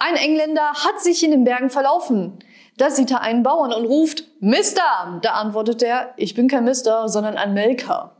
Ein Engländer hat sich in den Bergen verlaufen. Da sieht er einen Bauern und ruft, Mister! Da antwortet er, ich bin kein Mister, sondern ein Melker.